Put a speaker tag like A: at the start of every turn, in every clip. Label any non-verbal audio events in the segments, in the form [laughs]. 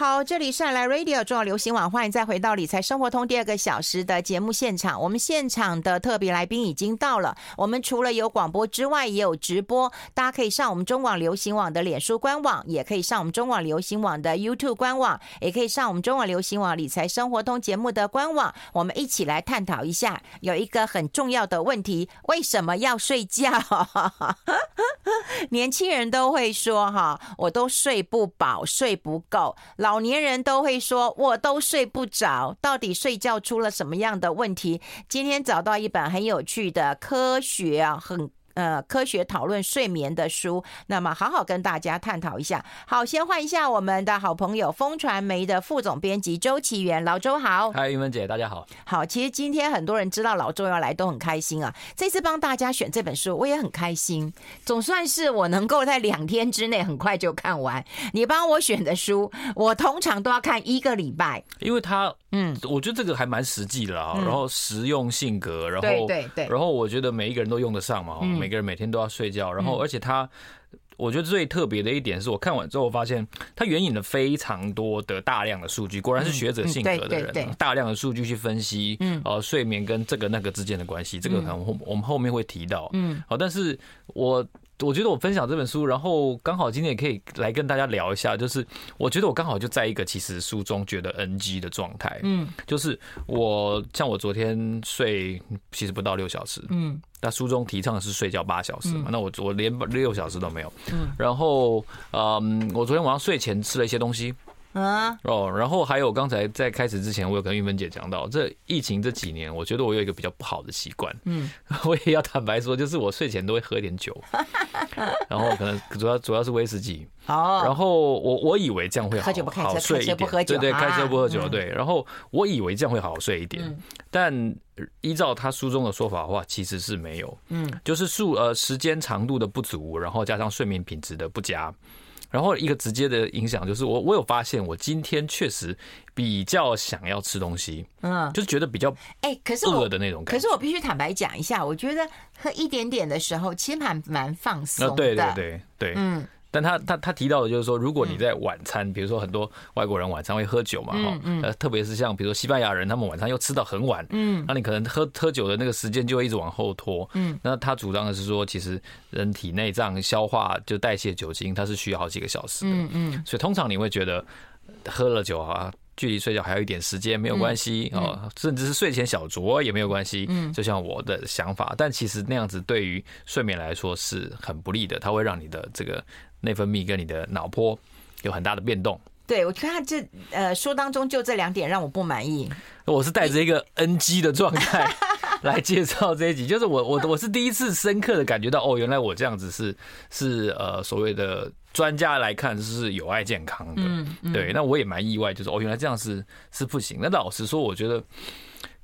A: 好，这里是来 Radio 中广流行网，欢迎再回到理财生活通第二个小时的节目现场。我们现场的特别来宾已经到了。我们除了。有广播之外，也有直播，大家可以上我们中广流行网的脸书官网，也可以上我们中广流行网的 YouTube 官网，也可以上我们中广流行网理财生活通节目的官网。我们一起来探讨一下，有一个很重要的问题：为什么要睡觉？年轻人都会说：“哈，我都睡不饱，睡不够。”老老年人都会说，我都睡不着，到底睡觉出了什么样的问题？今天找到一本很有趣的科学啊，很。呃，科学讨论睡眠的书，那么好好跟大家探讨一下。好，先换一下我们的好朋友风传媒的副总编辑周启源，老周好。
B: 嗨，云文姐，大家好。
A: 好，其实今天很多人知道老周要来，都很开心啊。这次帮大家选这本书，我也很开心，总算是我能够在两天之内很快就看完。你帮我选的书，我通常都要看一个礼拜，
B: 因为它，嗯，我觉得这个还蛮实际的啊。然后实用性格，然后
A: 对对对，
B: 然后我觉得每一个人都用得上嘛。嗯。每个人每天都要睡觉，然后而且他，我觉得最特别的一点是我看完之后发现，他援引了非常多的大量的数据，果然是学者性格的人，大量的数据去分析，嗯呃，睡眠跟这个那个之间的关系，这个可能我们后面会提到，嗯，好，但是我。我觉得我分享这本书，然后刚好今天也可以来跟大家聊一下，就是我觉得我刚好就在一个其实书中觉得 NG 的状态，嗯，就是我像我昨天睡其实不到六小时，嗯，那书中提倡的是睡觉八小时嘛，那我我连六小时都没有，嗯，然后嗯，我昨天晚上睡前吃了一些东西。嗯哦，然后还有刚才在开始之前，我有跟玉芬姐讲到，这疫情这几年，我觉得我有一个比较不好的习惯，嗯，[laughs] 我也要坦白说，就是我睡前都会喝一点酒，[laughs] 然后可能主要主要是威士忌，哦，然后我我以为这样会好好睡一点，对对，开车不喝酒，对，然后我以为这样会好好睡一点，但依照他书中的说法的话，其实是没有，嗯，就是数呃时间长度的不足，然后加上睡眠品质的不佳。然后一个直接的影响就是我我有发现我今天确实比较想要吃东西，嗯，就是觉得比较哎，可是饿的那种感觉。
A: 可是我必须坦白讲一下，我觉得喝一点点的时候，其实蛮蛮放松的。
B: 对对对对，嗯。但他他他提到的就是说，如果你在晚餐，比如说很多外国人晚餐会喝酒嘛，哈，呃，特别是像比如说西班牙人，他们晚餐又吃到很晚，嗯，那你可能喝喝酒的那个时间就会一直往后拖，嗯，那他主张的是说，其实人体内脏消化就代谢酒精，它是需要好几个小时的，嗯嗯，所以通常你会觉得喝了酒啊。距离睡觉还有一点时间没有关系哦，甚至是睡前小酌也没有关系。嗯，就像我的想法，但其实那样子对于睡眠来说是很不利的，它会让你的这个内分泌跟你的脑波有很大的变动。
A: 对，我看这呃书当中就这两点让我不满意。
B: 我是带着一个 NG 的状态来介绍这一集，就是我我我是第一次深刻的感觉到，哦，原来我这样子是是呃所谓的。专家来看是有碍健康的，嗯嗯、对，那我也蛮意外，就是哦，原来这样是是不行。那老实说，我觉得，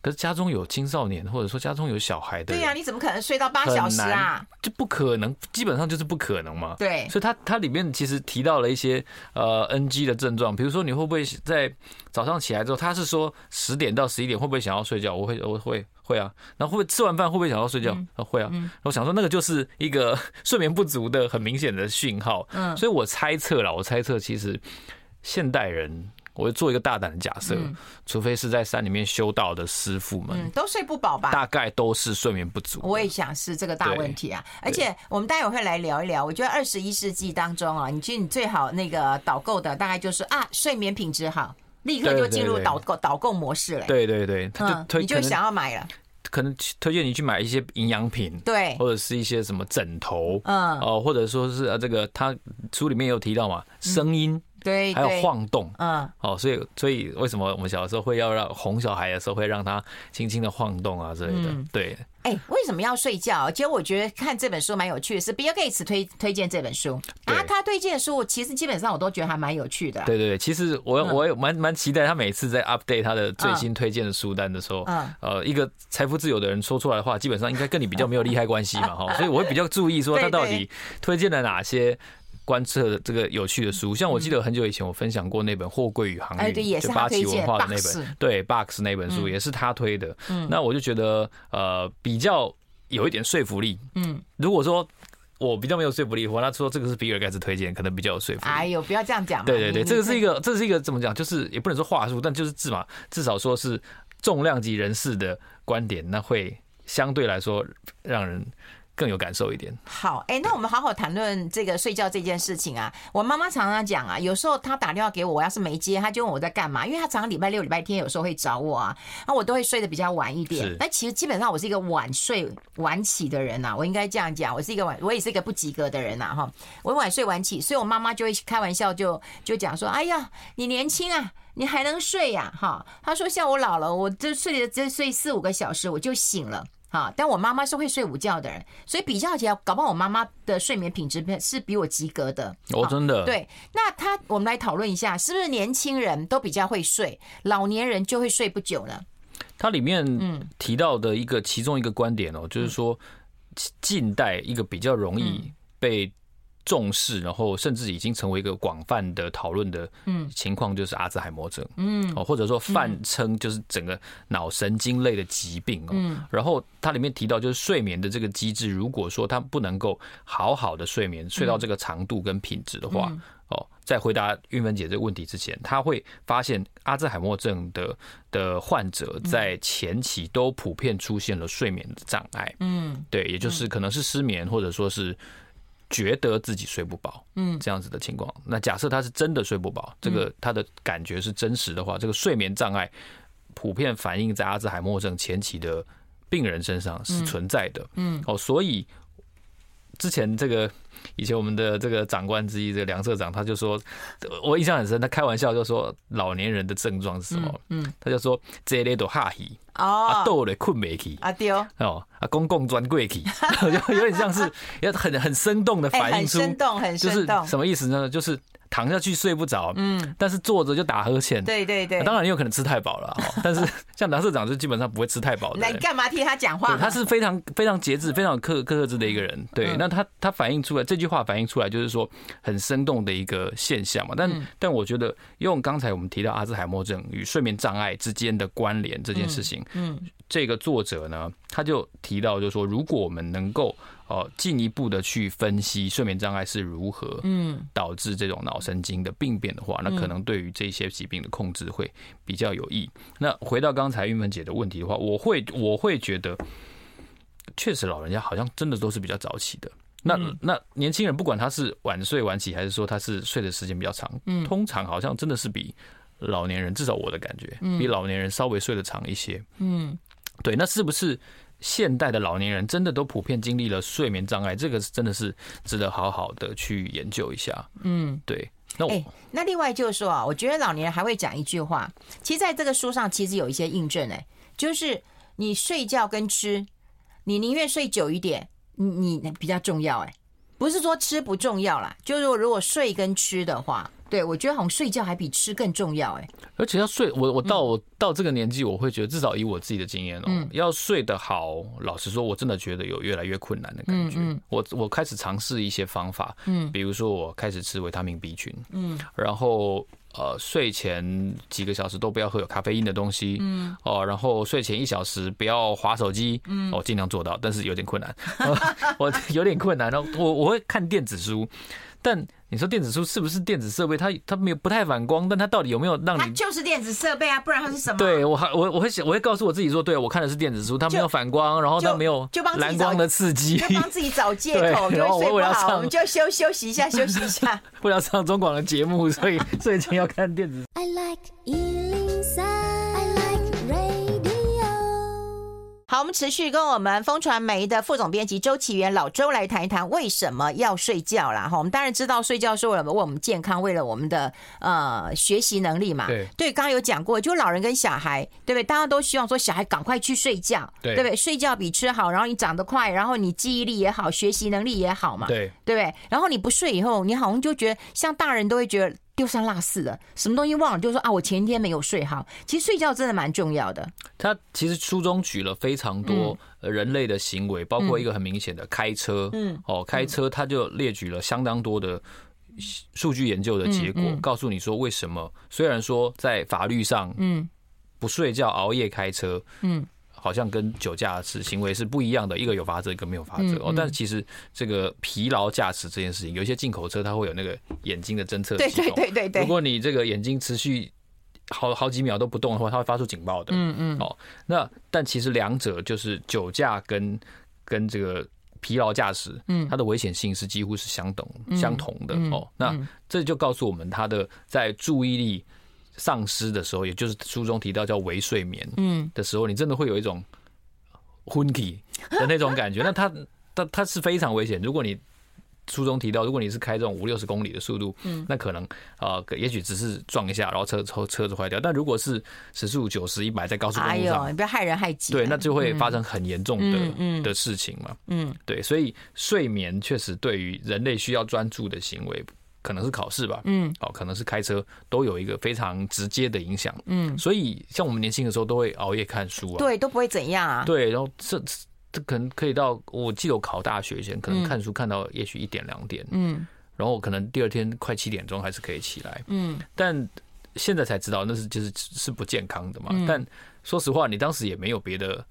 B: 可是家中有青少年，或者说家中有小孩的，
A: 对呀、啊，你怎么可能睡到八小时啊？
B: 就不可能，基本上就是不可能嘛。
A: 对，
B: 所以它它里面其实提到了一些呃 NG 的症状，比如说你会不会在早上起来之后，他是说十点到十一点会不会想要睡觉？我会我会。会啊，然后会不会吃完饭会不会想要睡觉？啊，会啊。我想说那个就是一个 [laughs] 睡眠不足的很明显的讯号。嗯，所以我猜测了，我猜测其实现代人，我会做一个大胆的假设，除非是在山里面修道的师傅们，
A: 都睡不饱吧？
B: 大概都是睡眠不足。
A: 我也想是这个大问题啊。而且我们待会会来聊一聊。我觉得二十一世纪当中啊，你其实你最好那个导购的大概就是啊，睡眠品质好。立刻就进入导购导购模式了。
B: 对对对，他就推，
A: 你就想要买了。
B: 可能推荐你去买一些营养品，
A: 对，
B: 或者是一些什么枕头，嗯，哦，或者说是啊，这个他书里面有提到嘛，声音，对，还有晃动，嗯，哦，所以所以为什么我们小的时候会要让哄小孩的时候会让他轻轻的晃动啊之类的，对。
A: 哎，为什么要睡觉？其实我觉得看这本书蛮有趣的，是 Bill Gates 推推荐这本书啊。他推荐的书，其实基本上我都觉得还蛮有趣的。
B: 对对对，其实我我也蛮蛮期待他每次在 update 他的最新推荐的书单的时候，嗯，呃，一个财富自由的人说出来的话，基本上应该跟你比较没有利害关系嘛，[laughs] 哈，所以我会比较注意说他到底推荐了哪些。观测的这个有趣的书，像我记得很久以前我分享过那本《货柜与航运》，就八旗文化的那本，对，Box 那本书也是他推的。那我就觉得呃比较有一点说服力。嗯，如果说我比较没有说服力，我他说这个是比尔盖茨推荐，可能比较有说服力。
A: 哎呦，不要这样讲。
B: 对对对，这个是一个，这是一个怎么讲？就是也不能说话术，但就是至少至少说是重量级人士的观点，那会相对来说让人。更有感受一点。
A: 好，哎、欸，那我们好好谈论这个睡觉这件事情啊。我妈妈常常讲啊，有时候她打电话给我，我要是没接，她就问我在干嘛，因为她常常礼拜六、礼拜天有时候会找我啊，那我都会睡得比较晚一点。那其实基本上我是一个晚睡晚起的人呐、啊，我应该这样讲，我是一个晚，我也是一个不及格的人呐、啊，哈，我晚睡晚起，所以我妈妈就会开玩笑就就讲说，哎呀，你年轻啊，你还能睡呀、啊，哈，她说像我老了，我就睡了只睡四五个小时我就醒了。啊！但我妈妈是会睡午觉的人，所以比较起来，搞不好我妈妈的睡眠品质是比我及格的。
B: 哦，真的。
A: 对，那他，我们来讨论一下，是不是年轻人都比较会睡，老年人就会睡不久呢？
B: 它里面提到的一个其中一个观点哦，就是说近代一个比较容易被。重视，然后甚至已经成为一个广泛的讨论的情况，就是阿兹海默症，嗯，哦，或者说泛称就是整个脑神经类的疾病哦。嗯，然后它里面提到，就是睡眠的这个机制，如果说它不能够好好的睡眠，睡到这个长度跟品质的话，哦，在回答韵芬姐这个问题之前，他会发现阿兹海默症的的患者在前期都普遍出现了睡眠的障碍。嗯，对，也就是可能是失眠，或者说是。觉得自己睡不饱，嗯，这样子的情况。那假设他是真的睡不饱，这个他的感觉是真实的话，这个睡眠障碍普遍反映在阿兹海默症前期的病人身上是存在的，嗯，哦，所以之前这个以前我们的这个长官之一，这个梁社长，他就说，我印象很深，他开玩笑就说老年人的症状是什么？嗯，他就说这类都哈希。哦，啊，倒了困没去，啊对哦，啊公共专柜去，就有点像是要很很生动的反映出，
A: 很生动，很生动，
B: 什么意思呢？就是。躺下去睡不着，嗯，但是坐着就打呵欠，
A: 对对对，
B: 当然也有可能吃太饱了，[laughs] 但是像梁社长就基本上不会吃太饱的。
A: 那你干嘛替他讲话？
B: 他是非常非常节制、非常克克制的一个人。对，那他他反映出来这句话反映出来就是说很生动的一个现象嘛。但但我觉得用刚才我们提到阿兹海默症与睡眠障碍之间的关联这件事情，嗯，这个作者呢他就提到就是说，如果我们能够。哦，进一步的去分析睡眠障碍是如何嗯导致这种脑神经的病变的话，那可能对于这些疾病的控制会比较有益。那回到刚才玉芬姐的问题的话，我会我会觉得，确实老人家好像真的都是比较早起的。那那年轻人不管他是晚睡晚起，还是说他是睡的时间比较长，嗯，通常好像真的是比老年人，至少我的感觉，比老年人稍微睡得长一些。嗯，对，那是不是？现代的老年人真的都普遍经历了睡眠障碍，这个是真的是值得好好的去研究一下。嗯，对。那我、欸、
A: 那另外就是说啊，我觉得老年人还会讲一句话，其实在这个书上其实有一些印证哎，就是你睡觉跟吃，你宁愿睡久一点，你你比较重要哎，不是说吃不重要啦，就是说如果睡跟吃的话。对，我觉得好像睡觉还比吃更重要哎。
B: 而且要睡，我我到我到这个年纪，我会觉得至少以我自己的经验哦，要睡得好，老实说，我真的觉得有越来越困难的感觉。我我开始尝试一些方法，嗯，比如说我开始吃维他命 B 群，嗯，然后呃睡前几个小时都不要喝有咖啡因的东西，嗯，哦，然后睡前一小时不要划手机，嗯，我尽量做到，但是有点困难，[laughs] 我有点困难。然后我我会看电子书，但。你说电子书是不是电子设备？它它没有不太反光，但它到底有没有让你？它
A: 就是电子设备啊，不然它是什么？
B: 对我还我我会想我会告诉我自己说，对我看的是电子书，它没有反光，然后它没有就帮蓝光的刺激，
A: 就帮自己找借口，[laughs] 然后我要上，我们就休休息一下，[laughs] 休息一下。
B: 为了上中广的节目，所以睡前要看电子。I
A: like 好，我们持续跟我们风传媒的副总编辑周启源老周来谈一谈为什么要睡觉啦。哈，我们当然知道睡觉是为了为我们健康，为了我们的呃学习能力嘛。对，对，刚刚有讲过，就老人跟小孩，对不对？大家都希望说小孩赶快去睡觉，对，对不对？睡觉比吃好，然后你长得快，然后你记忆力也好，学习能力也好嘛。对，对不对？然后你不睡以后，你好像就觉得像大人都会觉得。丢三落四的，什么东西忘了，就说啊，我前一天没有睡好。其实睡觉真的蛮重要的。
B: 他其实书中举了非常多人类的行为，包括一个很明显的开车，嗯，哦，开车他就列举了相当多的数据研究的结果，告诉你说为什么。虽然说在法律上，嗯，不睡觉熬夜开车，嗯。好像跟酒驾驶行为是不一样的，一个有罚则，一个没有罚则哦。但是其实这个疲劳驾驶这件事情，有一些进口车它会有那个眼睛的侦测系统，
A: 对对对对。
B: 如果你这个眼睛持续好好几秒都不动的话，它会发出警报的。嗯嗯。哦，那但其实两者就是酒驾跟跟这个。疲劳驾驶，嗯，它的危险性是几乎是相等、相同的哦。那这就告诉我们，它的在注意力丧失的时候，也就是书中提到叫微睡眠，嗯，的时候，你真的会有一种昏体的那种感觉。那它它它是非常危险。如果你书中提到，如果你是开这种五六十公里的速度，嗯，那可能啊、呃，也许只是撞一下，然后车车车子坏掉。但如果是时速九十、一百在高速公路上，
A: 哎，你不要害人害己。
B: 对，那就会发生很严重的的事情嘛。嗯，对，所以睡眠确实对于人类需要专注的行为，可能是考试吧，嗯，哦，可能是开车，都有一个非常直接的影响。嗯，所以像我们年轻的时候都会熬夜看书啊，
A: 对，都不会怎样啊。
B: 对，然后这这。可能可以到，我记得我考大学以前，可能看书看到也许一点两点，嗯，然后可能第二天快七点钟还是可以起来，嗯，但现在才知道那是就是是不健康的嘛。但说实话，你当时也没有别的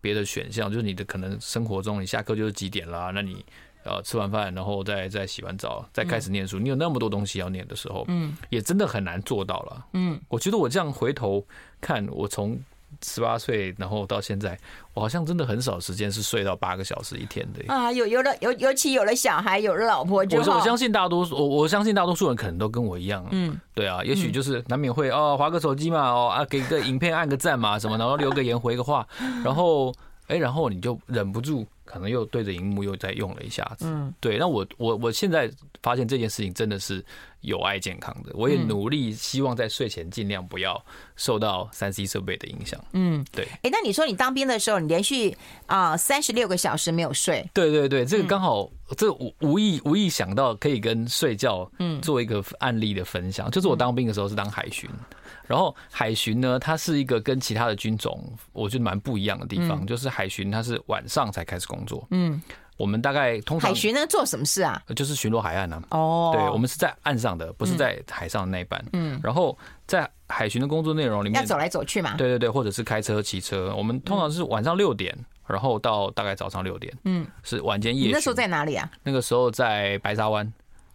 B: 别的选项，就是你的可能生活中你下课就是几点啦，那你呃吃完饭然后再再洗完澡再开始念书，你有那么多东西要念的时候，嗯，也真的很难做到了，嗯，我觉得我这样回头看，我从。十八岁，然后到现在，我好像真的很少时间是睡到八个小时一天的
A: 啊！有有了尤，尤其有了小孩，有了老婆，
B: 我相信大多数我我相信大多数人可能都跟我一样，嗯，对啊，也许就是难免会哦，划个手机嘛，哦啊，给个影片按个赞嘛，什么，然后留个言回个话，然后哎，然后你就忍不住。可能又对着荧幕又再用了一下子，嗯，对。那我我我现在发现这件事情真的是有碍健康的。我也努力希望在睡前尽量不要受到三 C 设备的影响。嗯，对。
A: 哎，那你说你当兵的时候，你连续啊三十六个小时没有睡？
B: 对对对，这个刚好，这无无意无意想到可以跟睡觉嗯做一个案例的分享。就是我当兵的时候是当海巡。[laughs] 然后海巡呢，它是一个跟其他的军种我觉得蛮不一样的地方，就是海巡它是晚上才开始工作。嗯，我们大概通常
A: 海巡呢做什么事啊？
B: 就是巡逻海岸啊。
A: 哦，
B: 对，我们是在岸上的，不是在海上的那一班。嗯，然后在海巡的工作内容里面，
A: 要走来走去嘛。
B: 对对对，或者是开车、骑车。我们通常是晚上六点，然后到大概早上六点。嗯，是晚间夜巡。
A: 那时候在哪里啊？
B: 那个时候在白沙湾。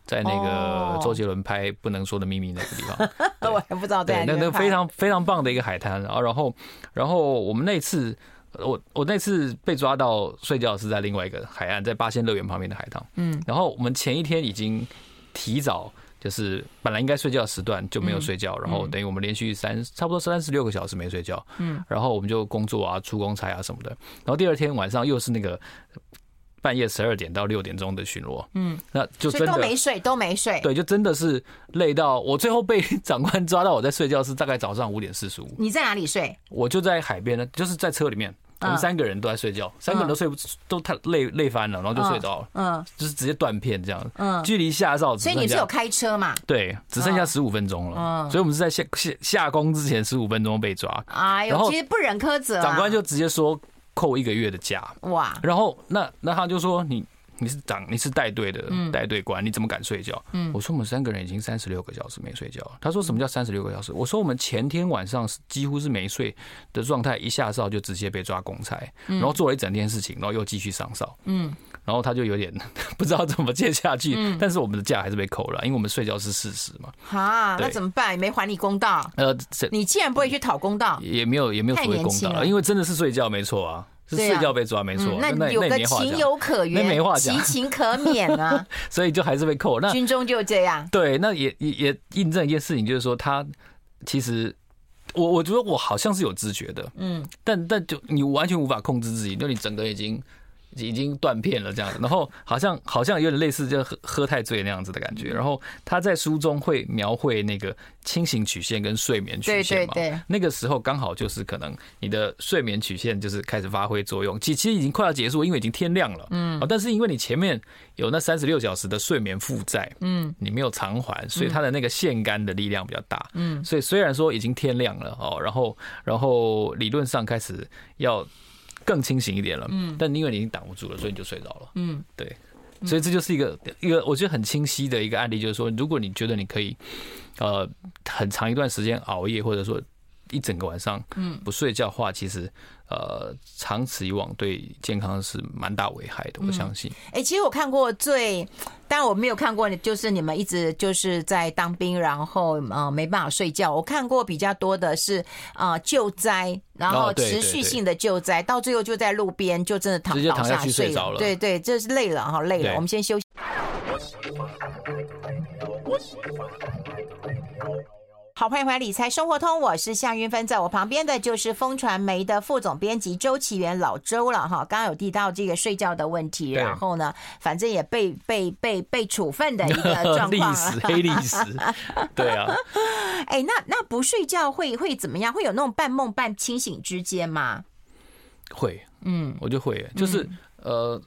B: 在那个周杰伦拍《不能说的秘密》那个地方，[laughs]
A: 我还不知道。对，
B: 那那个非常非常棒的一个海滩。然后，然后，然后我们那次，我我那次被抓到睡觉是在另外一个海岸，在八仙乐园旁边的海滩。嗯。然后我们前一天已经提早，就是本来应该睡觉的时段就没有睡觉，然后等于我们连续三差不多三十六个小时没睡觉。嗯。然后我们就工作啊、出公差啊什么的。然后第二天晚上又是那个。半夜十二点到六点钟的巡逻，嗯，那就真的
A: 都没睡，都没睡。
B: 对，就真的是累到我最后被 [laughs] 长官抓到我在睡觉，是大概早上五点四十五。
A: 你在哪里睡？
B: 我就在海边呢，就是在车里面，我们三个人都在睡觉，三个人都睡不都太累累翻了，然后就睡着了，嗯，就是直接断片这样，嗯，距离下哨，
A: 所以你是有开车嘛？
B: 对，只剩下十五分钟了，嗯，所以我们是在下下下工之前十五分钟被抓，
A: 哎呦，其实不忍苛责，
B: 长官就直接说。扣一个月的假哇，然后那那他就说，你你是长你是带队的带队官，你怎么敢睡觉？嗯，我说我们三个人已经三十六个小时没睡觉。他说什么叫三十六个小时？我说我们前天晚上几乎是没睡的状态，一下哨就直接被抓公差，然后做了一整天事情，然后又继续上哨。嗯，然后他就有点 [laughs] 不知道怎么接下去，但是我们的假还是被扣了，因为我们睡觉是事实嘛。
A: 哈，那怎么办？没还你公道？呃，你既然不会去讨公道，
B: 也没有也没有所谓公道，因为真的是睡觉没错啊。是睡觉被抓，没错。
A: 那有个情有可原，
B: 那没话讲，
A: 其情可免啊。[laughs]
B: 所以就还是被扣。那
A: 军中就这样。
B: 对，那也也也印证一件事情，就是说他其实我我觉得我好像是有知觉的，嗯，但但就你完全无法控制自己，就你整个已经。已经断片了这样子，然后好像好像有点类似就喝喝太醉那样子的感觉。然后他在书中会描绘那个清醒曲线跟睡眠曲线嘛，对对对，那个时候刚好就是可能你的睡眠曲线就是开始发挥作用，其其实已经快要结束，因为已经天亮了，嗯，但是因为你前面有那三十六小时的睡眠负债，嗯，你没有偿还，所以它的那个线杆的力量比较大，嗯，所以虽然说已经天亮了哦，然后然后理论上开始要。更清醒一点了，嗯，但因为你已经挡不住了，所以你就睡着了，嗯，对，所以这就是一个一个我觉得很清晰的一个案例，就是说，如果你觉得你可以，呃，很长一段时间熬夜，或者说一整个晚上，嗯，不睡觉的话，其实呃，长此以往对健康是蛮大危害的。我相信。
A: 哎，其实我看过最，但我没有看过，就是你们一直就是在当兵，然后呃没办法睡觉。我看过比较多的是啊救灾，然后持续性的救灾，到最后就在路边就真的躺倒下去睡着了。对对，这是累了哈，累了。我们先休息。好，欢迎回来《理财生活通》，我是夏云芬，在我旁边的就是风传媒的副总编辑周启源老周了哈。刚刚有提到这个睡觉的问题，然后呢，反正也被被被被处分的一个状况，
B: 历史黑历史，对啊。
A: 哎，那那不睡觉会会怎么样？会有那种半梦半清醒之间吗？
B: 会，嗯，我就会，就是、嗯、呃。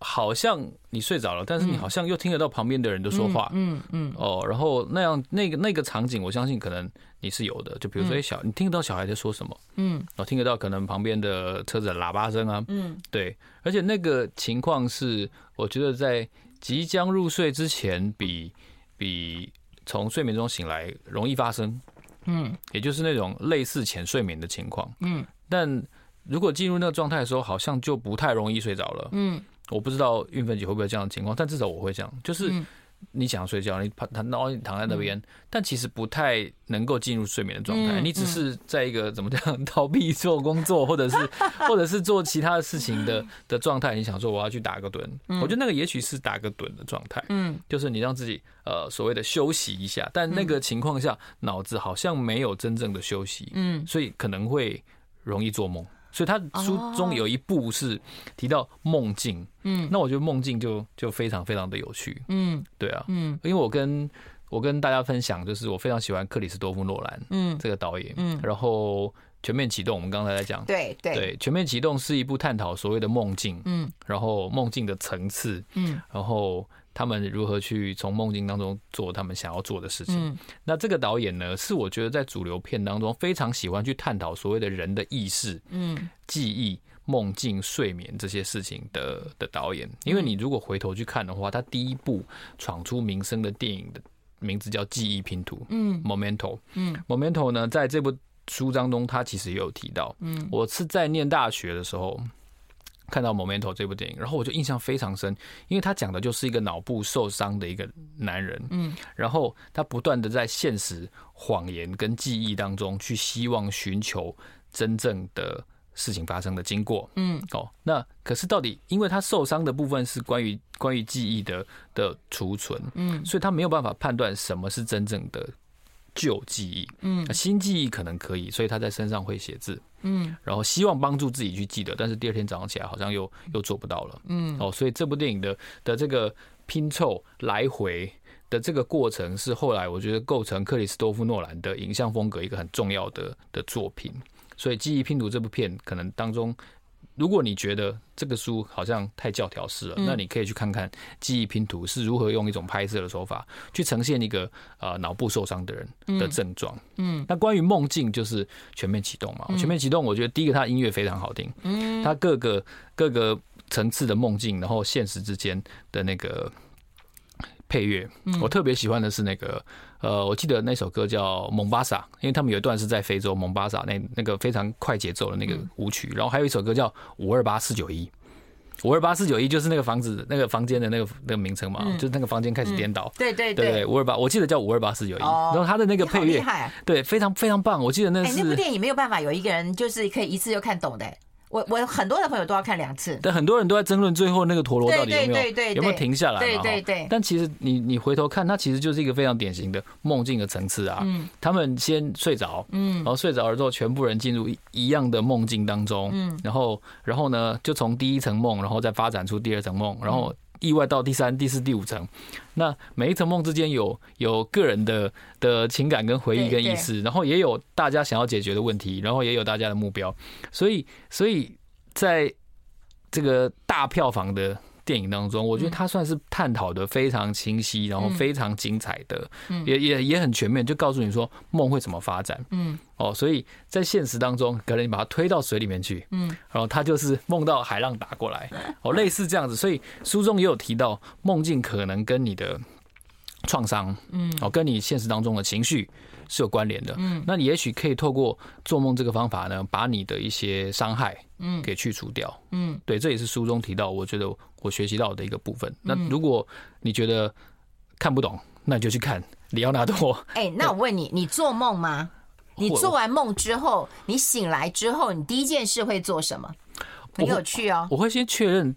B: 好像你睡着了，但是你好像又听得到旁边的人的说话，嗯嗯，嗯。哦，然后那样那个那个场景，我相信可能你是有的。就比如说，小你听得到小孩在说什么，嗯，然后听得到可能旁边的车子的喇叭声啊，嗯，对，而且那个情况是，我觉得在即将入睡之前比，比比从睡眠中醒来容易发生，嗯，也就是那种类似浅睡眠的情况，嗯，但如果进入那个状态的时候，好像就不太容易睡着了，嗯。我不知道运分姐会不会这样的情况，但至少我会这样，就是你想睡觉，你躺躺到躺在那边，但其实不太能够进入睡眠的状态，你只是在一个怎么讲 [laughs] 逃避做工作，或者是 [laughs] 或者是做其他的事情的的状态。你想说我要去打个盹，我觉得那个也许是打个盹的状态，嗯，就是你让自己呃所谓的休息一下，但那个情况下脑子好像没有真正的休息，嗯，所以可能会容易做梦。所以他书中有一部是提到梦境，嗯，那我觉得梦境就就非常非常的有趣，嗯，对啊，嗯，因为我跟我跟大家分享，就是我非常喜欢克里斯多夫诺兰，嗯，这个导演，嗯，然后全面启动，我们刚才在讲，对。对，全面启动是一部探讨所谓的梦境，嗯，然后梦境的层次，嗯，然后。他们如何去从梦境当中做他们想要做的事情？嗯、那这个导演呢，是我觉得在主流片当中非常喜欢去探讨所谓的人的意识、嗯、记忆、梦境、睡眠这些事情的的导演。因为你如果回头去看的话，他第一部闯出名声的电影的名字叫《记忆拼图》。嗯，Momento，。嗯，Momento 呢，在这部书当中，他其实也有提到。嗯，我是在念大学的时候。看到《Momento》这部电影，然后我就印象非常深，因为他讲的就是一个脑部受伤的一个男人，嗯，然后他不断的在现实、谎言跟记忆当中去希望寻求真正的事情发生的经过，嗯，哦，那可是到底，因为他受伤的部分是关于关于记忆的的储存，嗯，所以他没有办法判断什么是真正的旧记忆，嗯，新记忆可能可以，所以他在身上会写字。嗯，然后希望帮助自己去记得，但是第二天早上起来好像又又做不到了。嗯，哦，所以这部电影的的这个拼凑来回的这个过程，是后来我觉得构成克里斯多夫诺兰的影像风格一个很重要的的作品。所以《记忆拼图》这部片可能当中。如果你觉得这个书好像太教条式了，那你可以去看看《记忆拼图》是如何用一种拍摄的手法去呈现一个呃脑部受伤的人的症状。嗯，那关于梦境就是全面启动嘛。全面启动，我觉得第一个它音乐非常好听，嗯，它各个各个层次的梦境，然后现实之间的那个配乐，我特别喜欢的是那个。呃，我记得那首歌叫《蒙巴萨》，因为他们有一段是在非洲蒙巴萨那那个非常快节奏的那个舞曲，然后还有一首歌叫《五二八四九一》，五二八四九一就是那个房子那个房间的那个那个名称嘛，就是那个房间开始颠倒，对对对，五二八，我记得叫五二八四九一，然后他的那个配乐，对，非常非常棒，我记得那是
A: 那部电影没有办法有一个人就是可以一次就看懂的。我我很多的朋友都要看两次，
B: 但很多人都在争论最后那个陀螺到底有没有有没有停下来对对。但其实你你回头看，它其实就是一个非常典型的梦境的层次啊。嗯。他们先睡着，嗯，然后睡着了之后，全部人进入一样的梦境当中，嗯，然后然后呢，就从第一层梦，然后再发展出第二层梦，然后。意外到第三、第四、第五层，那每一层梦之间有有个人的的情感跟回忆跟意思，然后也有大家想要解决的问题，然后也有大家的目标，所以所以在这个大票房的。电影当中，我觉得他算是探讨的非常清晰，然后非常精彩的，也也也很全面，就告诉你说梦会怎么发展。嗯，哦，所以在现实当中，可能你把它推到水里面去，嗯，然后他就是梦到海浪打过来，哦，类似这样子。所以书中也有提到，梦境可能跟你的创伤，嗯，哦，跟你现实当中的情绪。是有关联的。嗯，那你也许可以透过做梦这个方法呢，把你的一些伤害嗯给去除掉。嗯，对，这也是书中提到，我觉得我学习到的一个部分。那如果你觉得看不懂，那你就去看里奥纳多。
A: 哎，那我问你，你做梦吗？你做完梦之后，你醒来之后，你第一件事会做什么？很有趣哦。
B: 我会先确认，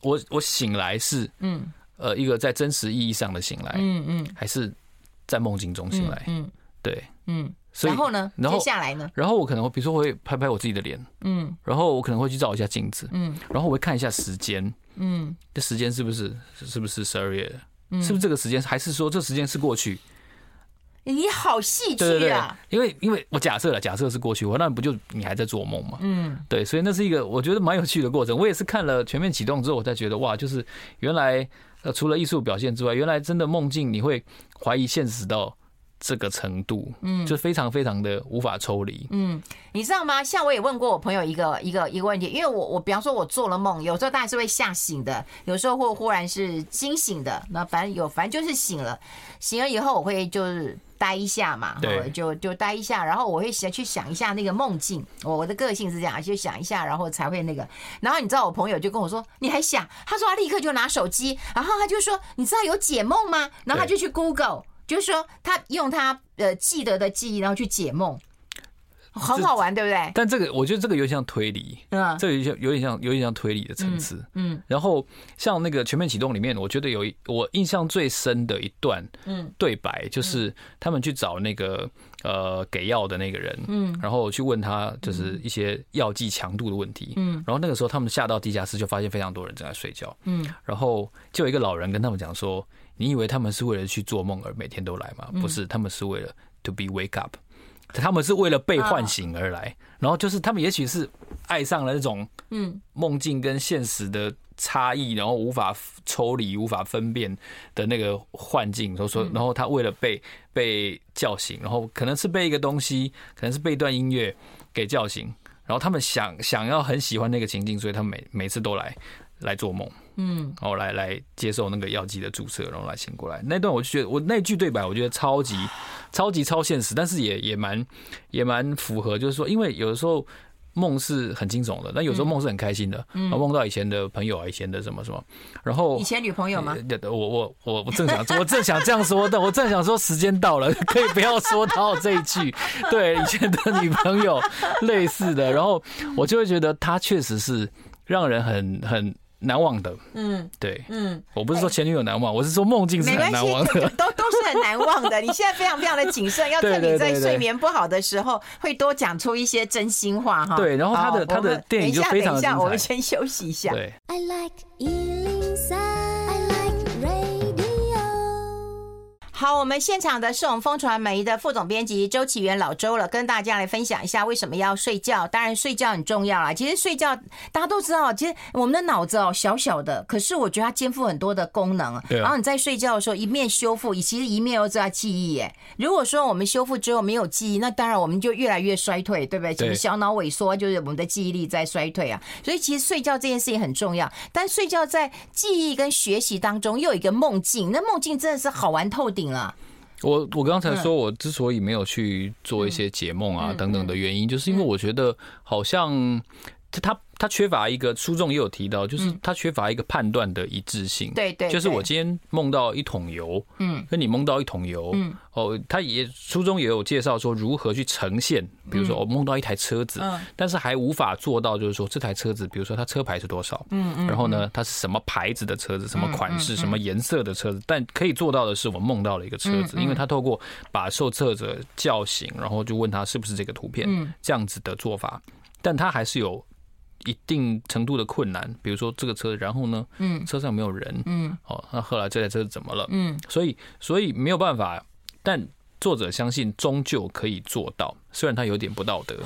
B: 我我醒来是嗯呃一个在真实意义上的醒来，嗯嗯，还是在梦境中醒来，嗯，对，嗯。
A: 然后呢？然后接下来呢？
B: 然后我可能会比如说我会拍拍我自己的脸，嗯，然后我可能会去照一下镜子，嗯，然后我会看一下时间，嗯，这时间是不是是不是十二月？是不是这个时间？还是说这时间是过去？
A: 你好戏剧啊！
B: 因为因为我假设了，假设是过去，我那不就你还在做梦吗？嗯，对，所以那是一个我觉得蛮有趣的过程。我也是看了全面启动之后，我才觉得哇，就是原来呃除了艺术表现之外，原来真的梦境你会怀疑现实到这个程度，嗯，就非常非常的无法抽离。
A: 嗯，你知道吗？像我也问过我朋友一个一个一个问题，因为我我比方说我做了梦，有时候大概是会吓醒的，有时候会忽然是惊醒的，那反正有反正就是醒了，醒了以后我会就是。待一下嘛，对，就就待一下，然后我会想去想一下那个梦境。我我的个性是这样，就想一下，然后才会那个。然后你知道，我朋友就跟我说：“你还想？”他说他立刻就拿手机，然后他就说：“你知道有解梦吗？”然后他就去 Google，就是说他用他呃记得的记忆，然后去解梦。很好玩，对不对？
B: 但这个我觉得这个有点像推理，嗯，这有有点像有点像推理的层次，嗯。然后像那个全面启动里面，我觉得有一我印象最深的一段，嗯，对白就是他们去找那个呃给药的那个人，嗯，然后去问他就是一些药剂强度的问题，嗯。然后那个时候他们下到地下室就发现非常多人正在睡觉，嗯。然后就有一个老人跟他们讲说：“你以为他们是为了去做梦而每天都来吗？不是，他们是为了 to be wake up。”他们是为了被唤醒而来，然后就是他们也许是爱上了那种嗯梦境跟现实的差异，然后无法抽离、无法分辨的那个幻境。所以说，然后他为了被被叫醒，然后可能是被一个东西，可能是被一段音乐给叫醒，然后他们想想要很喜欢那个情境，所以他们每每次都来来做梦。嗯，然后来来接受那个药剂的注射，然后来醒过来。那段我就觉得，我那句对白，我觉得超级超级超现实，但是也也蛮也蛮符合，就是说，因为有的时候梦是很惊悚的，但有时候梦是很开心的。嗯，梦到以前的朋友啊，以前的什么什么，然后
A: 以前女朋友吗？
B: 我我我我正想我正想这样说，的我正想说时间到了，[laughs] 可以不要说到这一句。对，以前的女朋友类似的，然后我就会觉得他确实是让人很很。难忘的，嗯，对，嗯，我不是说前女友难忘，我是说梦境是很难忘的，
A: 都都是很难忘的。[laughs] 你现在非常非常的谨慎，要趁你在睡眠不好的时候，会多讲出一些真心话哈。
B: 对，然后他的他的电影就非常的精彩。等一下，
A: 我们先休息一下。
B: 对。
A: 好，我们现场的是我们风传媒的副总编辑周启源老周了，跟大家来分享一下为什么要睡觉。当然，睡觉很重要啦。其实睡觉大家都知道，其实我们的脑子哦小小的，可是我觉得它肩负很多的功能。对。然后你在睡觉的时候，一面修复，其实一面又在记忆。哎，如果说我们修复之后没有记忆，那当然我们就越来越衰退，对不对？对。小脑萎缩就是我们的记忆力在衰退啊。所以其实睡觉这件事情很重要。但睡觉在记忆跟学习当中又有一个梦境，那梦境真的是好玩透顶。
B: 我我刚才说，我之所以没有去做一些解梦啊等等的原因，就是因为我觉得好像他。他缺乏一个，书中也有提到，就是他缺乏一个判断的一致性。
A: 对对，
B: 就是我今天梦到一桶油，嗯，跟你梦到一桶油，嗯，哦，他也书中也有介绍说如何去呈现，比如说我梦到一台车子，嗯，但是还无法做到，就是说这台车子，比如说它车牌是多少，嗯嗯，然后呢，它是什么牌子的车子，什么款式，什么颜色的车子，但可以做到的是，我梦到了一个车子，因为他透过把受测者叫醒，然后就问他是不是这个图片，这样子的做法，但他还是有。一定程度的困难，比如说这个车，然后呢，嗯，车上没有人，嗯，哦，那后来这台车怎么了？嗯，所以所以没有办法，但作者相信终究可以做到，虽然他有点不道德，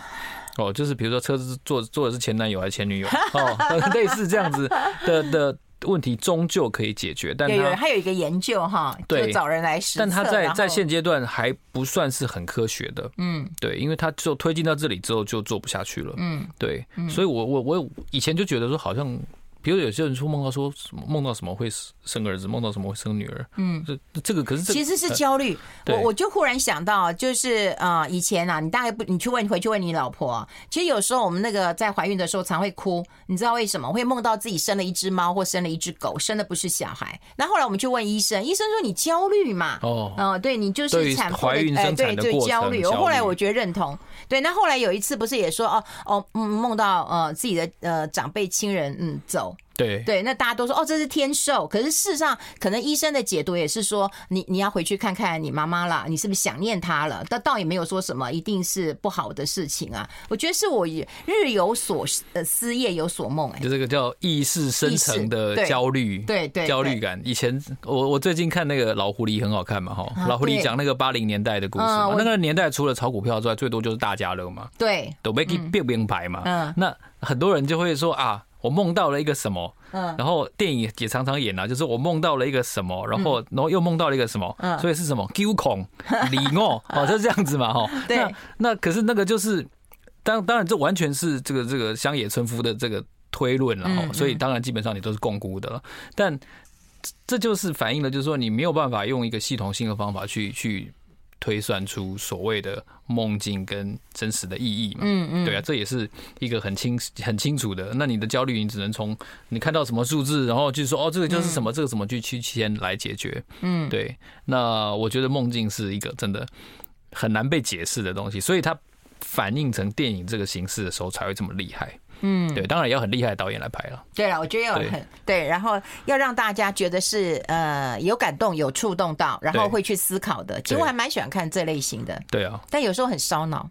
B: 哦，就是比如说车子坐坐的是前男友还是前女友，哦，[laughs] 类似这样子的的。问题终究可以解决，但他
A: 还有一个研究哈，对，找人来实，
B: 但他在在现阶段还不算是很科学的，嗯，对，因为他就推进到这里之后就做不下去了，嗯，对，所以我我我以前就觉得说好像比如有些人说梦到说什么梦到什么会生儿子，梦到什么会生女儿，嗯，这这个可是
A: 其实是焦虑。我我就忽然想到，就是呃，以前啊，你大概不，你去问回去问你老婆，其实有时候我们那个在怀孕的时候常会哭，你知道为什么？会梦到自己生了一只猫或生了一只狗，生的不是小孩。那后来我们去问医生，医生说你焦虑嘛，哦，嗯，对你就是产妇
B: 的哎，
A: 对就焦虑。我后来我觉得认同，对。那后来有一次不是也说哦哦，梦到呃自己的呃长辈亲人嗯走。
B: 对
A: 对，那大家都说哦，这是天寿。可是事实上，可能医生的解读也是说，你你要回去看看你妈妈了，你是不是想念她了？但倒也没有说什么一定是不好的事情啊。我觉得是我日有所思，夜有所梦。哎，
B: 就这个叫意识深层的焦虑，
A: 对对
B: 焦虑感。以前我我最近看那个老狐狸很好看嘛，哈，老狐狸讲那个八零年代的故事嘛。那个年代除了炒股票之外，最多就是大家乐嘛，
A: 对，
B: 都没给变名牌嘛。嗯，那很多人就会说啊。我梦到了一个什么，嗯然后电影也常常演啊，就是我梦到了一个什么，然后然后又梦到了一个什么，所以是什么？Q 孔 [laughs] 李哦，哦，就是这样子嘛，哈。那那可是那个就是，当当然这完全是这个这个乡野村夫的这个推论了哈，所以当然基本上你都是共估的了，但这就是反映了，就是说你没有办法用一个系统性的方法去去。推算出所谓的梦境跟真实的意义嘛？嗯嗯，对啊，这也是一个很清很清楚的。那你的焦虑，你只能从你看到什么数字，然后就说哦，这个就是什么，这个什么去去先来解决。嗯，对。那我觉得梦境是一个真的很难被解释的东西，所以它反映成电影这个形式的时候才会这么厉害。嗯，对，当然也要很厉害的导演来拍了。
A: 对了，我觉得要很对，对，然后要让大家觉得是呃有感动、有触动到，然后会去思考的。其实我还蛮喜欢看这类型的。
B: 对啊，
A: 但有时候很烧脑。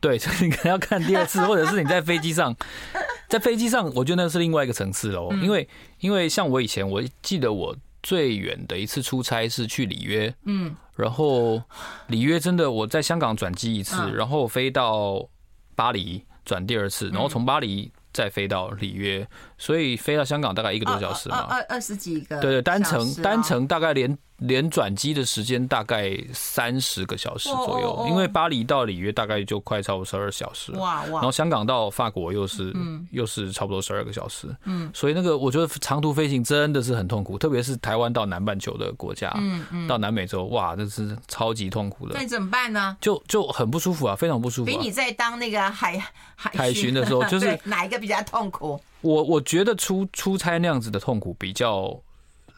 B: 对，所以你可能要看第二次，或者是你在飞机上，[laughs] 在飞机上，我觉得那是另外一个层次喽。因为因为像我以前，我记得我最远的一次出差是去里约，嗯，然后里约真的我在香港转机一次，然后飞到巴黎。转第二次，然后从巴黎再飞到里约，所以飞到香港大概一个多小时嘛，
A: 二二十几个，
B: 对对，单程单程大概连。连转机的时间大概三十个小时左右，因为巴黎到里约大概就快超过十二小时。哇哇！然后香港到法国又是又是差不多十二个小时。嗯，所以那个我觉得长途飞行真的是很痛苦，特别是台湾到南半球的国家，嗯嗯，到南美洲，哇，那是超级痛苦的。
A: 那怎么办呢？
B: 就就很不舒服啊，非常不舒服。
A: 比你在当那个海海
B: 海巡的时候，[laughs] 就是
A: 哪一个比较痛苦？
B: 我我觉得出出差那样子的痛苦比较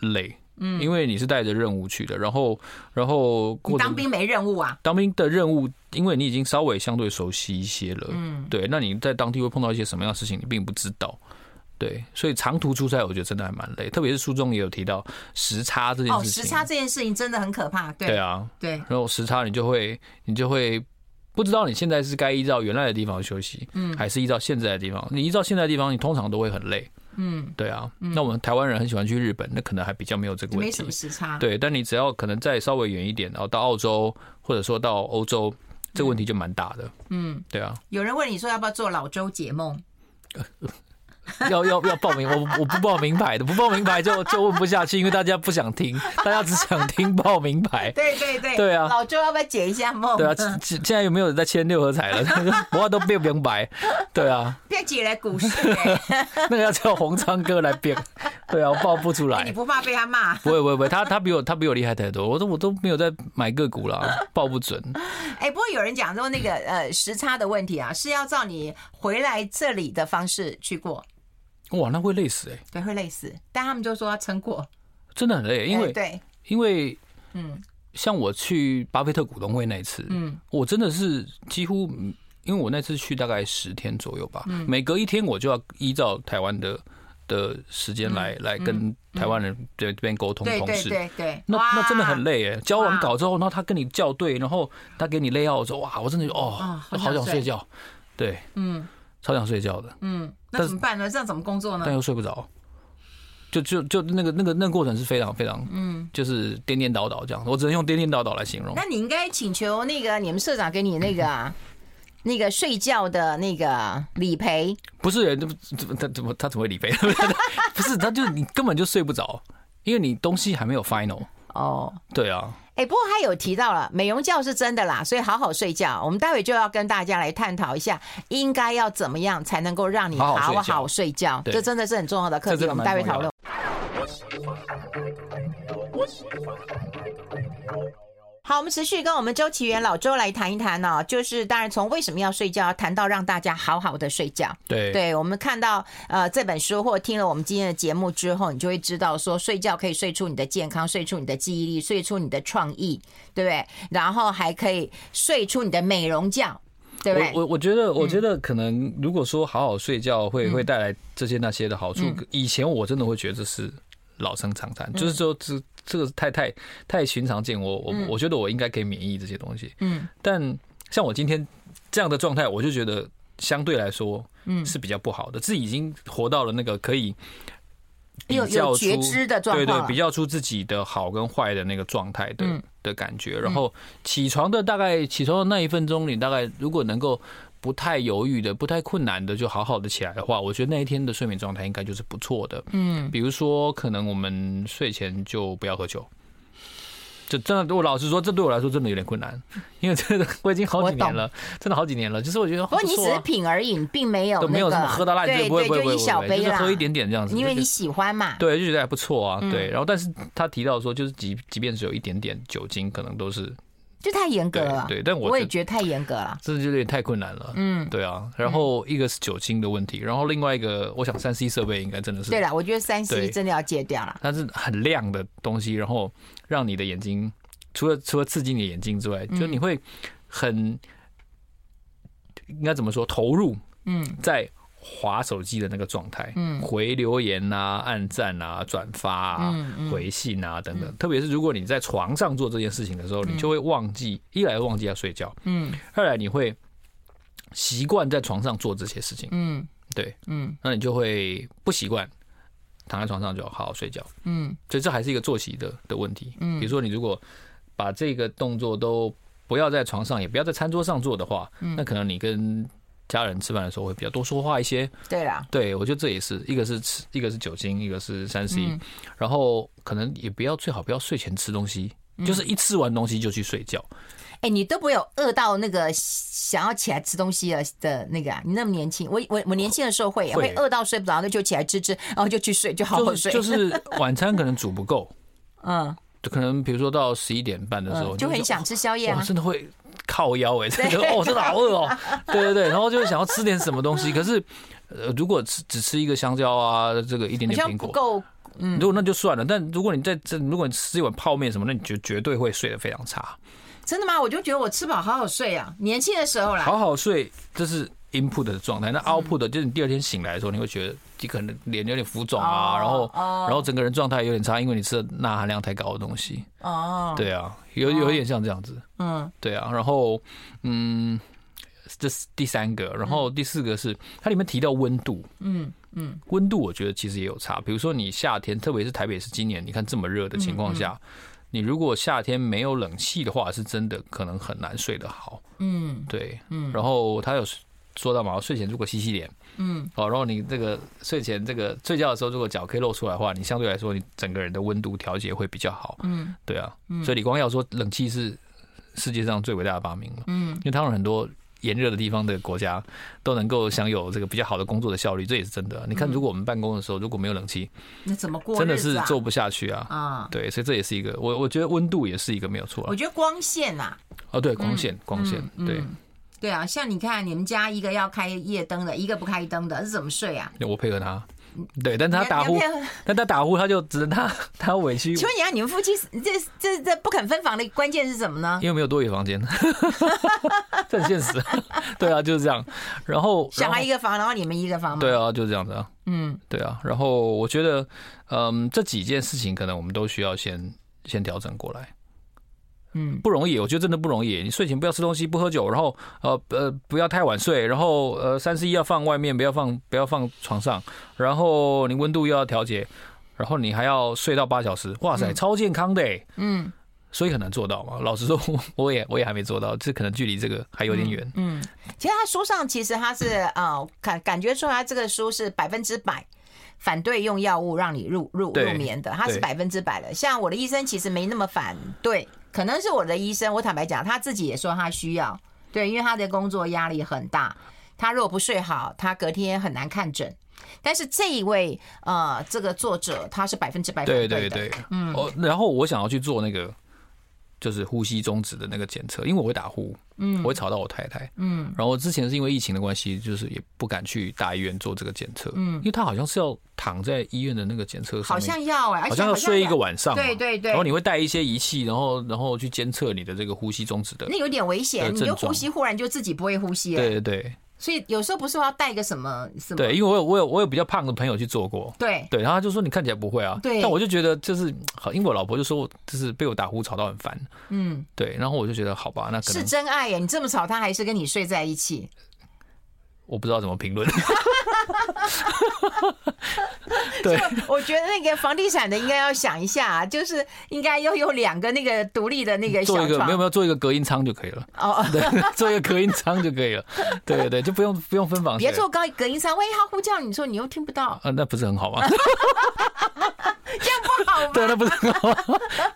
B: 累。嗯，因为你是带着任务去的，然后，然后
A: 你当兵没任务啊？
B: 当兵的任务，因为你已经稍微相对熟悉一些了，嗯，对。那你在当地会碰到一些什么样的事情，你并不知道，对。所以长途出差，我觉得真的还蛮累，特别是书中也有提到时差这件事情。
A: 哦，时差这件事情真的很可怕，对。
B: 对啊，
A: 对。
B: 然后时差，你就会，你就会不知道你现在是该依照原来的地方休息，嗯，还是依照现在的地方？你依照现在的地方，你通常都会很累。嗯，对啊，那我们台湾人很喜欢去日本，那可能还比较没有这个问题，
A: 没什么时差。
B: 对，但你只要可能再稍微远一点，然后到澳洲或者说到欧洲，这个问题就蛮大的。嗯，对啊。
A: 有人问你说要不要做老周解梦？[laughs] [laughs]
B: 要要要报名，我我不报名牌的，不报名牌就 [laughs] 就问不下去，因为大家不想听，[laughs] 大家只想听报名牌。
A: 对对对，
B: 对啊。
A: 老周要不要解一下梦？
B: 对啊，现在有没有人在签六合彩了？我话都变明白。对啊，
A: 变解了股市，
B: 那个要叫洪昌哥来变。对啊，我报不出来。
A: 你不怕被他骂？
B: 不会不会不会，他他比我他比我厉害太多，我都我都没有在买个股了，报不准。
A: 哎，不过有人讲说那个呃时差的问题啊，是要照你回来这里的方式去过。
B: 哇，那会累死哎、欸！
A: 对，会累死。但他们就说要撑过，
B: 真的很累，因为、欸、
A: 对，
B: 因为嗯，像我去巴菲特股东会那次，嗯，我真的是几乎，因为我那次去大概十天左右吧，嗯，每隔一天我就要依照台湾的的时间来、嗯、来跟台湾人这边沟通同事，
A: 对对对，
B: 那那真的很累哎、欸！交完稿之后，然后他跟你校对，然后他给你 layout 之后，哇，我真的哦，哦好，好想睡觉，对，嗯。超想睡觉的，嗯，
A: 那怎么办呢？这样怎么工作呢？
B: 但又睡不着，就就就那个那个那个过程是非常非常，嗯，就是颠颠倒倒这样，我只能用颠颠倒倒来形容。
A: 那你应该请求那个你们社长给你那个、啊、[laughs] 那个睡觉的那个理赔。
B: 不是人，怎么怎么他怎么他怎么会理赔？[laughs] 不是，他就你根本就睡不着，因为你东西还没有 final。
A: 哦，
B: 对啊。
A: 哎，不过他有提到了美容觉是真的啦，所以好好睡觉。我们待会就要跟大家来探讨一下，应该要怎么样才能够让你好好睡觉。这真的是很重要的课题，我们待会讨论。好，我们持续跟我们周启源老周来谈一谈呢、哦，就是当然从为什么要睡觉，谈到让大家好好的睡觉。
B: 对，
A: 对我们看到呃这本书或听了我们今天的节目之后，你就会知道说睡觉可以睡出你的健康，睡出你的记忆力，睡出你的创意，对不对？然后还可以睡出你的美容觉，对不对？
B: 我我我觉得我觉得可能如果说好好睡觉会、嗯、会带来这些那些的好处，嗯、以前我真的会觉得这是老生常谈，嗯、就是说这。这个太太太寻常见，我我我觉得我应该可以免疫这些东西。嗯，但像我今天这样的状态，我就觉得相对来说，嗯，是比较不好的。自己已经活到了那个可以比较出
A: 觉知的状态，
B: 对对，比较出自己的好跟坏的那个状态的的感觉。然后起床的大概起床的那一分钟，你大概如果能够。不太犹豫的，不太困难的，就好好的起来的话，我觉得那一天的睡眠状态应该就是不错的。嗯，比如说，可能我们睡前就不要喝酒。这真的，我老实说，这对我来说真的有点困难，因为这个我已经好几年了，真的好几年了。就是我觉得，
A: 不过你只是品而已，并没有
B: 没有什么喝到烂醉，不会不会不会，
A: 就一小杯啦，
B: 喝一点点这样子，
A: 因为你喜欢嘛。
B: 对，就觉得还不错啊。对，然后但是他提到说，就是即即便是有一点点酒精，可能都是。
A: 就太严格了，
B: 对，但我
A: 我也觉得太严格了，
B: 这就有点太困难了。嗯，对啊。然后一个是酒精的问题，然后另外一个，我想三 C 设备应该真的是
A: 对了。我觉得三 C 真的要戒掉了。
B: 它是很亮的东西，然后让你的眼睛除了除了刺激你的眼睛之外，就你会很应该怎么说投入？嗯，在。滑手机的那个状态，嗯，回留言啊、按赞啊、转发啊、回信啊等等。特别是如果你在床上做这件事情的时候，你就会忘记，一来忘记要睡觉，嗯，二来你会习惯在床上做这些事情，嗯，对，嗯，那你就会不习惯躺在床上就好好睡觉，嗯，所以这还是一个作息的的问题。嗯，比如说你如果把这个动作都不要在床上，也不要在餐桌上做的话，那可能你跟家人吃饭的时候会比较多说话一些，对啦，对，我觉得这也是一个是吃，一个是酒精，一个是三 C，然后可能也不要最好不要睡前吃东西，就是一吃完东西就去睡觉。
A: 哎，你都不会有饿到那个想要起来吃东西的的那个啊？你那么年轻，我我我年轻的时候会会。饿到睡不着，那就起来吃吃，然后就去睡，就好好睡。
B: 就是晚餐可能煮不够，[laughs] 嗯，就可能比如说到十一点半的时候，
A: 就很想吃宵夜啊，
B: 真的会。靠腰哎，真的哦，真的好饿哦。[laughs] 对对对，然后就想要吃点什么东西，可是呃，如果吃只吃一个香蕉啊，这个一点点苹果，不够。嗯，如果那就算了，但如果你在这，如果你吃一碗泡面什么，那你就绝对会睡得非常差。
A: 真的吗？我就觉得我吃饱好好睡啊，年轻的时候啦，
B: 好好睡，这是 input 的状态。那 output 的就是你第二天醒来的时候，你会觉得你可能脸有点浮肿啊，然后然后整个人状态有点差，因为你吃的钠含量太高的东西。哦，对啊。有有一点像这样子，嗯，对啊，然后嗯，这是第三个，然后第四个是它里面提到温度，嗯嗯，温度我觉得其实也有差，比如说你夏天，特别是台北是今年你看这么热的情况下，你如果夏天没有冷气的话，是真的可能很难睡得好，嗯，对，嗯，然后他有说到嘛，睡前如果洗洗脸。嗯，好，然后你这个睡前这个睡觉的时候，如果脚可以露出来的话，你相对来说你整个人的温度调节会比较好。嗯，对啊，所以李光耀说冷气是世界上最伟大的发明嘛。嗯，因为他们很多炎热的地方的国家都能够享有这个比较好的工作的效率，这也是真的。你看，如果我们办公的时候如果没有冷气，
A: 那怎么过？
B: 真的是做不下去啊。啊，对，所以这也是一个，我我觉得温度也是一个没有错。
A: 我觉得光线呐，
B: 哦，对，光线，光线，对。
A: 对啊，像你看，你们家一个要开夜灯的，一个不开灯的，是怎么睡啊？
B: 我配合他，对，但他打呼，但他打呼，他就只能他他委屈。
A: 请问你啊，你们夫妻这这这不肯分房的关键是什么呢？
B: 因为没有多余房间，[laughs] 这很现实。对啊，就是这样。然后
A: 小孩一个房，然后你们一个房吗？
B: 对啊，就是这样子啊。嗯，对啊。然后我觉得，嗯，这几件事情可能我们都需要先先调整过来。嗯，不容易，我觉得真的不容易。你睡前不要吃东西，不喝酒，然后呃呃不要太晚睡，然后呃三十一要放外面，不要放不要放床上，然后你温度又要调节，然后你还要睡到八小时，哇塞，超健康的欸。嗯，所以很难做到嘛。老实说，[laughs] 我也我也还没做到，这可能距离这个还有点远。嗯，
A: 其实他书上其实他是呃感感觉出来，这个书是百分之百。反对用药物让你入入入眠的，他是百分之百的。像我的医生其实没那么反对，可能是我的医生，我坦白讲，他自己也说他需要，对，因为他的工作压力很大，他如果不睡好，他隔天很难看诊。但是这一位呃，这个作者他是百分之百反对的，
B: 对对对，嗯。哦，然后我想要去做那个。就是呼吸终止的那个检测，因为我会打呼，嗯，我会吵到我太太，嗯，然后之前是因为疫情的关系，就是也不敢去大医院做这个检测，嗯，因为他好像是要躺在医院的那个检测上，
A: 好像要哎，
B: 好像要睡一个晚上，
A: 对对对，
B: 然后你会带一些仪器，然后然后去监测你的这个呼吸终止的，
A: 那有点危险，你就呼吸忽然就自己不会呼吸了，
B: 对对对。
A: 所以有时候不是要带个什么什么？
B: 对，因为我有我有我有比较胖的朋友去做过。
A: 对
B: 对，然后他就说你看起来不会啊。
A: 对。
B: 但我就觉得就是好，因为我老婆就说我就是被我打呼吵到很烦。嗯。对，然后我就觉得好吧，那可能
A: 是真爱耶！你这么吵，他还是跟你睡在一起。
B: 我不知道怎么评论。[laughs]
A: 对，我觉得那个房地产的应该要想一下，就是应该要有两个那个独立的那个小
B: 做一个没有没有做一个隔音舱就可以了。哦，[laughs] 对，做一个隔音舱就可以了。对对对，就不用不用分房。
A: 别做高隔音舱，万一他呼叫你说你又听不到。
B: 啊，那不是很好吗？[laughs]
A: 这样不好吗？
B: 对，那不是很好。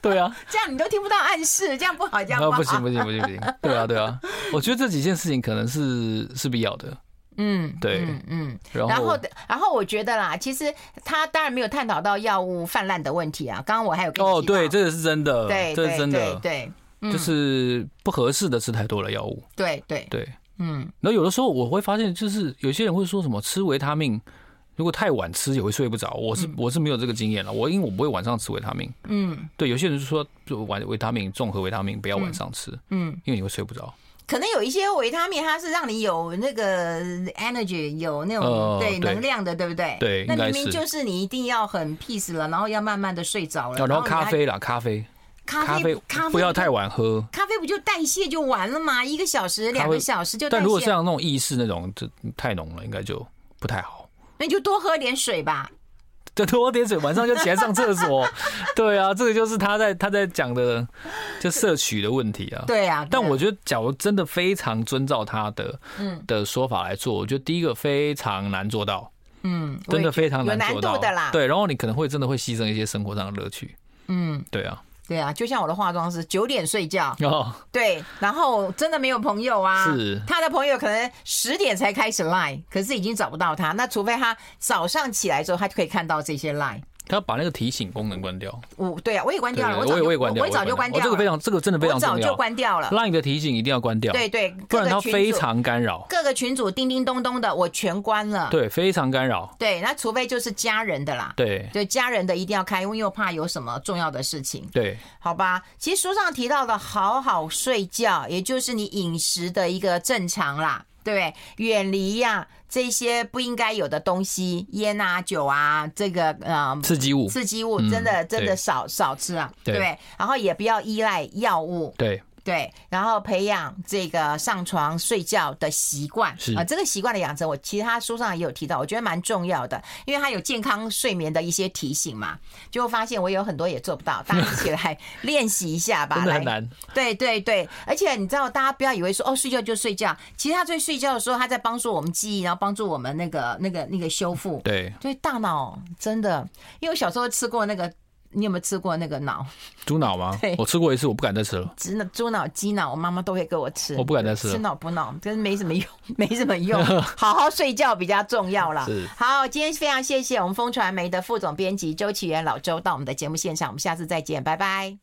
B: 对啊，
A: 这样你都听不到暗示，这样不好，这样不好。
B: 不行不行不行不行。对啊对啊，我觉得这几件事情可能是是必要的。嗯，对，嗯嗯，然后
A: 然后我觉得啦，其实他当然没有探讨到药物泛滥的问题啊。刚刚我还有跟你
B: 哦，对，这个是真的，
A: 对，
B: 这是真的，
A: 对，
B: 就是不合适的吃太多了药物，
A: 对对
B: 对，嗯。然后有的时候我会发现，就是有些人会说什么吃维他命，如果太晚吃也会睡不着。我是我是没有这个经验了，我因为我不会晚上吃维他命，嗯，对。有些人就说，就晚维他命综合维他命不要晚上吃，嗯，因为你会睡不着。
A: 可能有一些维他命，它是让你有那个 energy，有那种对能量的，对不对？
B: 对，
A: 那明明就是你一定要很 peace 了，然后要慢慢的睡着了。
B: 然后咖啡啦，咖啡，
A: 咖啡，咖啡
B: 不要太晚喝。
A: 咖啡不就代谢就完了吗？一个小时、两个小时就代谢。
B: 但如果像那种意式那种，就太浓了，应该就不太好。
A: 那你就多喝点水吧。
B: 就多点水，晚上就起来上厕所。[laughs] 对啊，这个就是他在他在讲的，就摄取的问题啊。
A: 对啊，
B: 但我觉得，假如真的非常遵照他的嗯的说法来做，我觉得第一个非常难做到。嗯，真的非常难做到
A: 的啦。
B: 对，然后你可能会真的会牺牲一些生活上的乐趣。嗯，对啊。
A: 对啊，就像我的化妆师九点睡觉哦，对，然后真的没有朋友啊，
B: 是
A: 他的朋友可能十点才开始 line，可是已经找不到他，那除非他早上起来之后，他就可以看到这些 line。
B: 他要把那个提醒功能关掉。
A: 我对啊，我也关掉了。
B: 我也我也关掉，
A: 我早就关掉了。
B: 这个非常，这个真的非常重要。
A: 我早就关掉了。
B: Line 的提醒一定要关掉。
A: 对对，
B: 不然它非常干扰。
A: 各个群组叮叮咚咚的，我全关了。
B: 对，非常干扰。
A: 对，那除非就是家人的啦。
B: 对，
A: 对，家人的一定要开，因为又怕有什么重要的事情。
B: 对，
A: 好吧。其实书上提到的好好睡觉，也就是你饮食的一个正常啦。对，远离呀这些不应该有的东西，烟啊、酒啊，这个呃
B: 刺激物，
A: 刺激物真的真的少少吃啊，对，然后也不要依赖药物，
B: 对。
A: 对，然后培养这个上床睡觉的习惯是啊，这个习惯的养成，我其他书上也有提到，我觉得蛮重要的，因为他有健康睡眠的一些提醒嘛，就会发现我有很多也做不到，大家一起 [laughs] 来练习一下吧，
B: 很难。
A: 对对对，而且你知道，大家不要以为说哦，睡觉就睡觉，其实他在睡觉的时候，他在帮助我们记忆，然后帮助我们那个那个那个修复。
B: 对，
A: 对，大脑真的，因为我小时候吃过那个。你有没有吃过那个脑？[laughs]
B: 猪脑吗？[laughs] 对，我吃过一次，我不敢再吃了。[laughs]
A: 猪脑、猪脑、鸡脑，我妈妈都会给我吃。
B: 我不敢再吃了。
A: 吃脑补脑，真是没什么用，没什么用。好好睡觉比较重要啦。
B: 是。
A: 好，今天非常谢谢我们风传媒的副总编辑周启源老周到我们的节目现场，我们下次再见，拜拜。